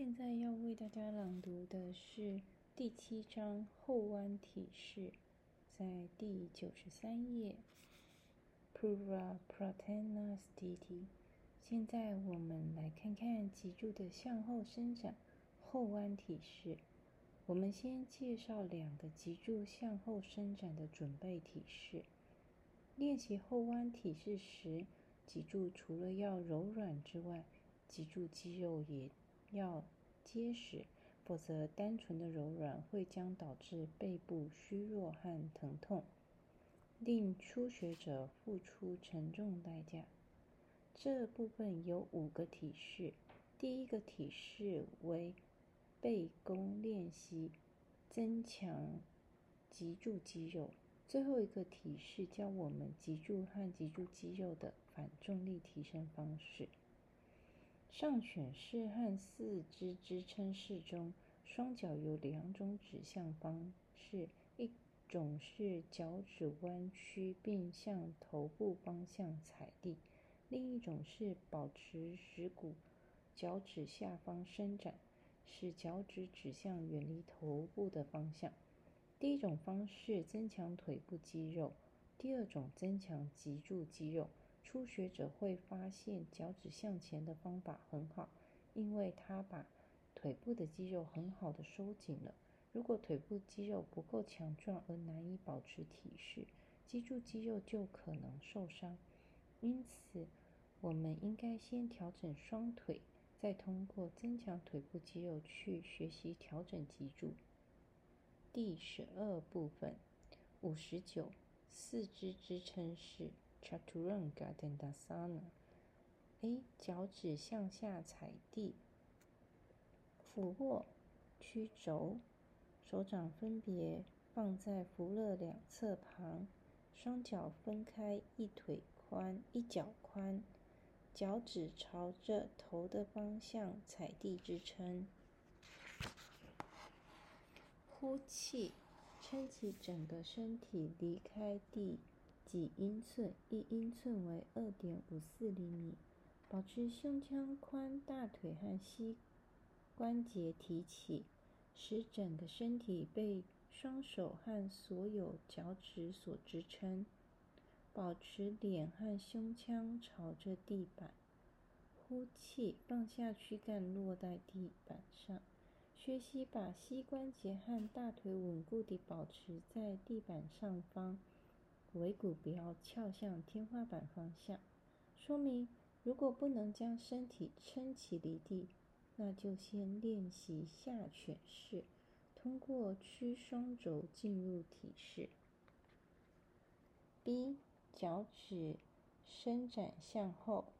现在要为大家朗读的是第七章后弯体式，在第九十三页。Pura pratana stiti。现在我们来看看脊柱的向后伸展后弯体式。我们先介绍两个脊柱向后伸展的准备体式。练习后弯体式时，脊柱除了要柔软之外，脊柱肌肉也要结实，否则单纯的柔软会将导致背部虚弱和疼痛，令初学者付出沉重代价。这部分有五个体式，第一个体式为背弓练习，增强脊柱肌肉。最后一个体式教我们脊柱和脊柱肌肉的反重力提升方式。上犬式和四肢支撑式中，双脚有两种指向方式：一种是脚趾弯曲并向头部方向踩地；另一种是保持耻骨脚趾下方伸展，使脚趾指向远离头部的方向。第一种方式增强腿部肌肉，第二种增强脊柱肌肉。初学者会发现脚趾向前的方法很好，因为它把腿部的肌肉很好的收紧了。如果腿部肌肉不够强壮而难以保持体式，脊柱肌肉就可能受伤。因此，我们应该先调整双腿，再通过增强腿部肌肉去学习调整脊柱。第十二部分，五十九，四肢支撑式。Chaturanga Dandasana。A. 脚趾向下踩地，俯卧，屈肘，手掌分别放在扶勒两侧旁，双脚分开一腿宽、一脚宽，脚趾朝着头的方向踩地支撑。呼气，撑起整个身体离开地。几英寸，一英寸为二点五四厘米。保持胸腔宽，大腿和膝关节提起，使整个身体被双手和所有脚趾所支撑。保持脸和胸腔朝着地板。呼气，放下躯干，落在地板上。学习把膝关节和大腿稳固地保持在地板上方。尾骨不要翘向天花板方向，说明如果不能将身体撑起离地，那就先练习下犬式，通过屈双肘进入体式。B 脚趾伸展向后，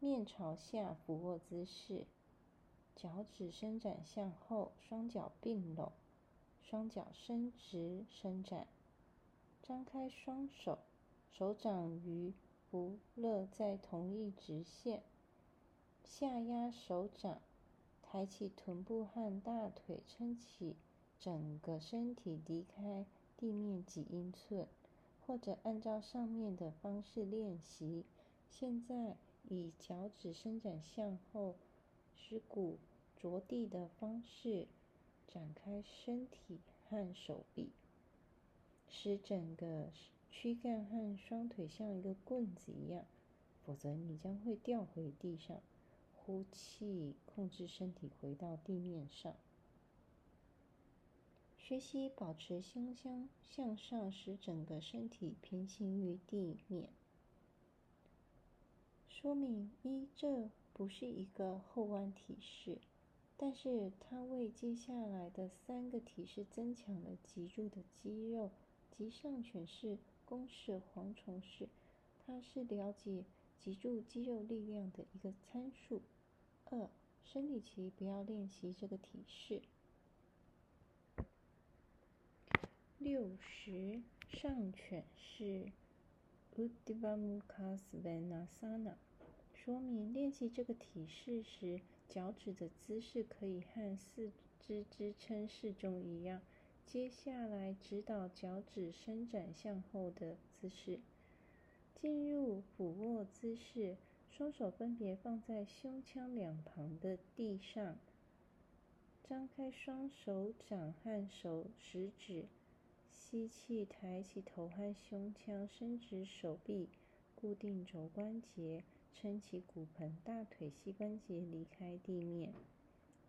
面朝下俯卧姿势，脚趾伸展向后，双脚并拢，双脚伸直伸展。张开双手，手掌与不勒在同一直线，下压手掌，抬起臀部和大腿，撑起整个身体离开地面几英寸，或者按照上面的方式练习。现在以脚趾伸展向后，使骨着地的方式展开身体和手臂。使整个躯干和双腿像一个棍子一样，否则你将会掉回地上。呼气，控制身体回到地面上。学习保持胸腔向上，使整个身体平行于地面。说明一：这不是一个后弯体式，但是它为接下来的三个体式增强了脊柱的肌肉。及上犬式、弓式、蝗虫式，它是了解脊柱肌肉力量的一个参数。二、生理期不要练习这个体式。六十上犬式 （Uddhva Mukha Svanasana） 说明练习这个体式时，脚趾的姿势可以和四肢支撑式中一样。接下来，指导脚趾伸展向后的姿势。进入俯卧姿势，双手分别放在胸腔两旁的地上，张开双手掌和手食指，吸气，抬起头和胸腔，伸直手臂，固定肘关节，撑起骨盆，大腿、膝关节离开地面，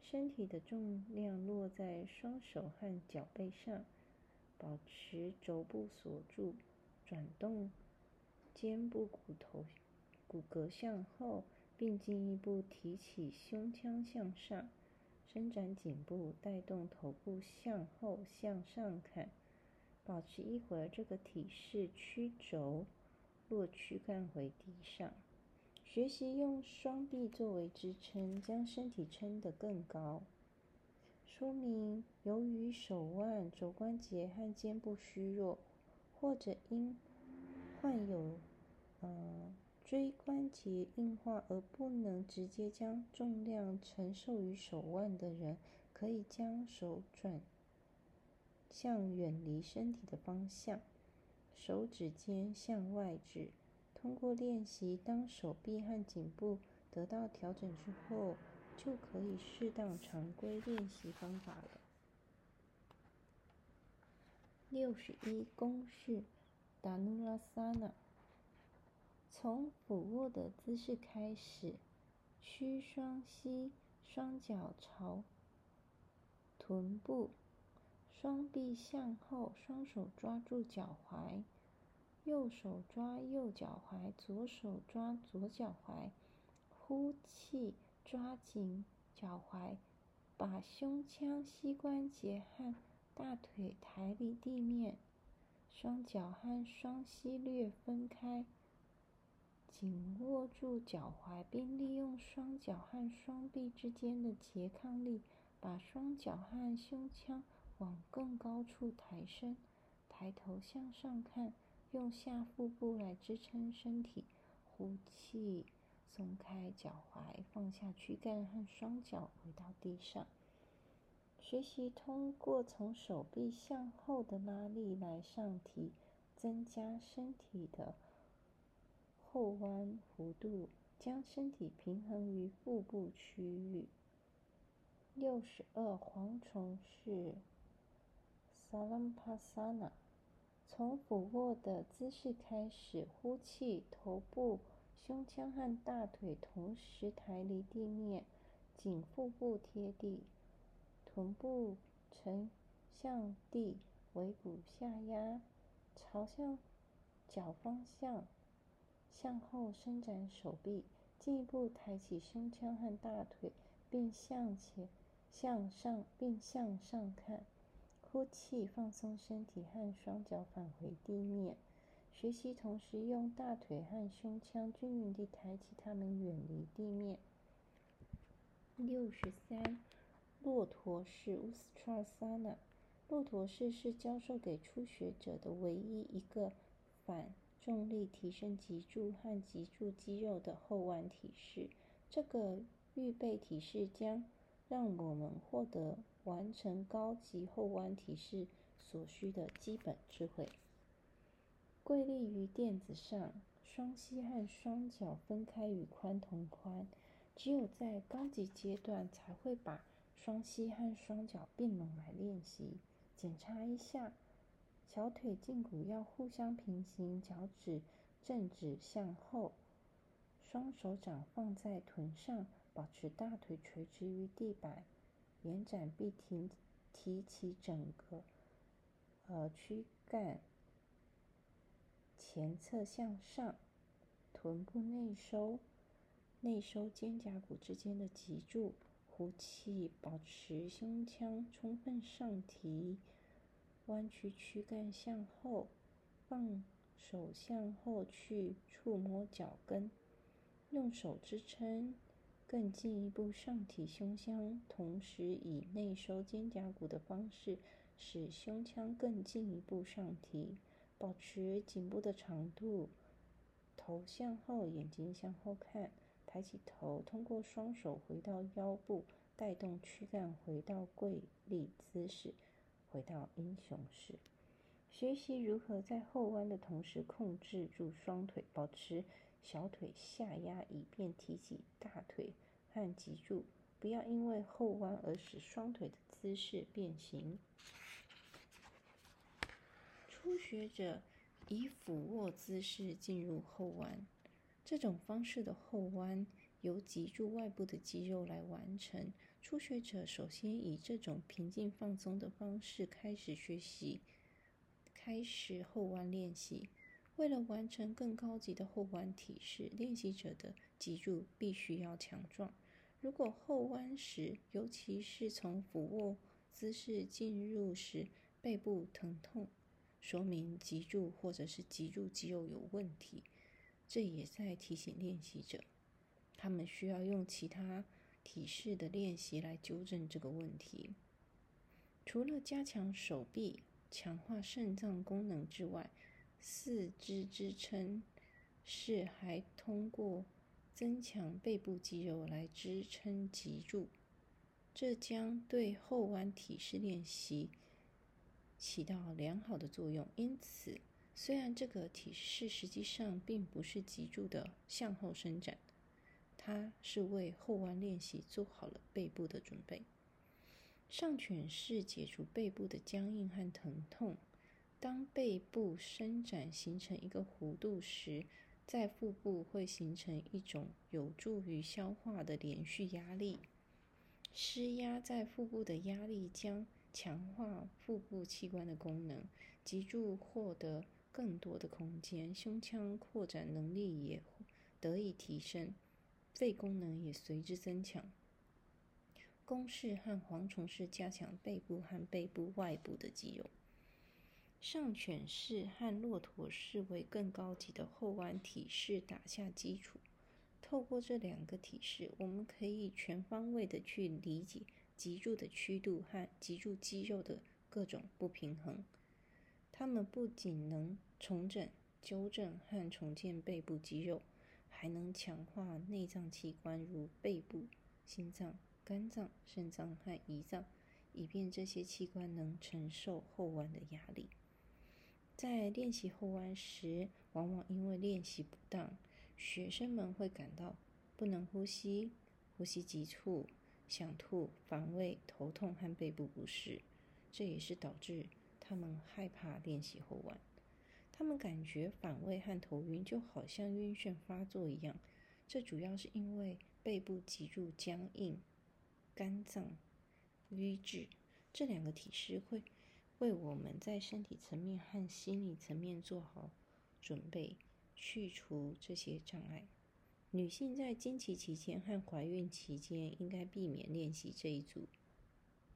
身体的重量落在双手和脚背上，保持肘部锁住，转动肩部骨头骨骼向后。并进一步提起胸腔向上，伸展颈部，带动头部向后向上看。保持一会儿这个体式，曲肘，落躯干回地上。学习用双臂作为支撑，将身体撑得更高。说明：由于手腕、肘关节和肩部虚弱，或者因患有，呃。椎关节硬化而不能直接将重量承受于手腕的人，可以将手转向远离身体的方向，手指尖向外指。通过练习，当手臂和颈部得到调整之后，就可以适当常规练习方法了。六十一公式：达努拉萨那。从俯卧的姿势开始，屈双膝，双脚朝臀部，双臂向后，双手抓住脚踝，右手抓右脚踝，左手抓左脚踝。呼气，抓紧脚踝，把胸腔、膝关节和大腿抬离地面，双脚和双膝略分开。紧握住脚踝，并利用双脚和双臂之间的拮抗力，把双脚和胸腔往更高处抬升。抬头向上看，用下腹部来支撑身体。呼气，松开脚踝，放下躯干和双脚，回到地上。学习通过从手臂向后的拉力来上提，增加身体的。后弯弧度，将身体平衡于腹部区域。六十二蝗虫式，Salampasana。从俯卧的姿势开始，呼气，头部、胸腔和大腿同时抬离地面，颈腹部贴地，臀部呈向地，尾骨下压，朝向脚方向。向后伸展手臂，进一步抬起胸腔和大腿，并向前、向上，并向上看。呼气，放松身体和双脚返回地面。学习同时用大腿和胸腔均匀地抬起它们，远离地面。六十三，骆驼式 （Ustrasana）。骆驼式是教授给初学者的唯一一个反。重力提升脊柱和脊柱肌肉的后弯体式。这个预备体式将让我们获得完成高级后弯体式所需的基本智慧。跪立于垫子上，双膝和双脚分开与髋同宽。只有在高级阶段才会把双膝和双脚并拢来练习。检查一下。小腿胫骨要互相平行，脚趾正指向后，双手掌放在臀上，保持大腿垂直于地板，延展并提提起整个呃躯干，前侧向上，臀部内收，内收肩胛骨之间的脊柱，呼气，保持胸腔充分上提。弯曲躯干向后，放手向后去触摸脚跟，用手支撑，更进一步上提胸腔，同时以内收肩胛骨的方式，使胸腔更进一步上提。保持颈部的长度，头向后，眼睛向后看，抬起头，通过双手回到腰部，带动躯干回到跪立姿势。回到英雄式，学习如何在后弯的同时控制住双腿，保持小腿下压，以便提起大腿和脊柱，不要因为后弯而使双腿的姿势变形。初学者以俯卧姿势进入后弯，这种方式的后弯由脊柱外部的肌肉来完成。初学者首先以这种平静放松的方式开始学习，开始后弯练习。为了完成更高级的后弯体式，练习者的脊柱必须要强壮。如果后弯时，尤其是从俯卧姿势进入时，背部疼痛，说明脊柱或者是脊柱肌肉有问题。这也在提醒练习者，他们需要用其他体式的练习来纠正这个问题。除了加强手臂、强化肾脏功能之外，四肢支撑是还通过增强背部肌肉来支撑脊柱，这将对后弯体式练习起到良好的作用。因此，虽然这个体式实际上并不是脊柱的向后伸展，它是为后弯练习做好了背部的准备。上犬式解除背部的僵硬和疼痛。当背部伸展形成一个弧度时，在腹部会形成一种有助于消化的连续压力。施压在腹部的压力将强化腹部器官的功能，脊柱获得更多的空间，胸腔扩展能力也得以提升，肺功能也随之增强。弓式和蝗虫式加强背部和背部外部的肌肉。上犬式和骆驼式为更高级的后弯体式打下基础。透过这两个体式，我们可以全方位的去理解脊柱的曲度和脊柱肌肉的各种不平衡。它们不仅能重整、纠正和重建背部肌肉，还能强化内脏器官，如背部、心脏、肝脏、肾脏和胰脏，以便这些器官能承受后弯的压力。在练习后弯时，往往因为练习不当，学生们会感到不能呼吸、呼吸急促、想吐、反胃、头痛和背部不适。这也是导致他们害怕练习后弯。他们感觉反胃和头晕，就好像晕眩发作一样。这主要是因为背部脊柱僵硬、肝脏瘀滞这两个体式会。为我们在身体层面和心理层面做好准备，去除这些障碍。女性在经期期间和怀孕期间应该避免练习这一组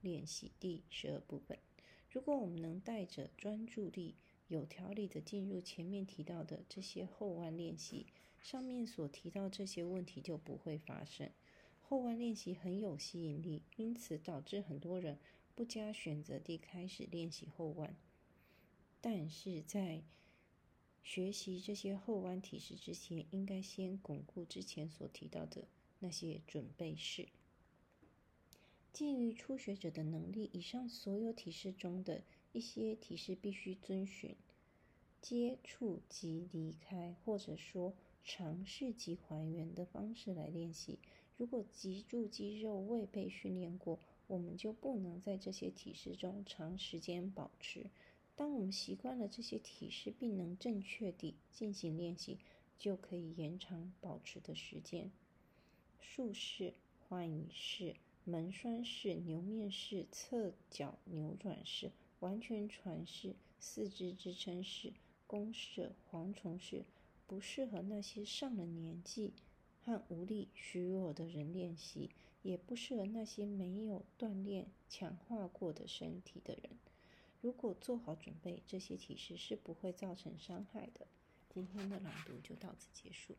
练习第十二部分。如果我们能带着专注力、有条理的进入前面提到的这些后弯练习，上面所提到这些问题就不会发生。后弯练习很有吸引力，因此导致很多人。不加选择地开始练习后弯，但是在学习这些后弯体式之前，应该先巩固之前所提到的那些准备式。基于初学者的能力，以上所有体式中的一些体式必须遵循接触及离开，或者说尝试及还原的方式来练习。如果脊柱肌肉未被训练过，我们就不能在这些体式中长时间保持。当我们习惯了这些体式，并能正确地进行练习，就可以延长保持的时间。竖式、换椅式、门栓式、牛面式、侧脚扭转式、完全传式、四肢支撑式、弓式、蝗虫式，不适合那些上了年纪和无力、虚弱的人练习。也不适合那些没有锻炼强化过的身体的人。如果做好准备，这些体式是不会造成伤害的。今天的朗读就到此结束。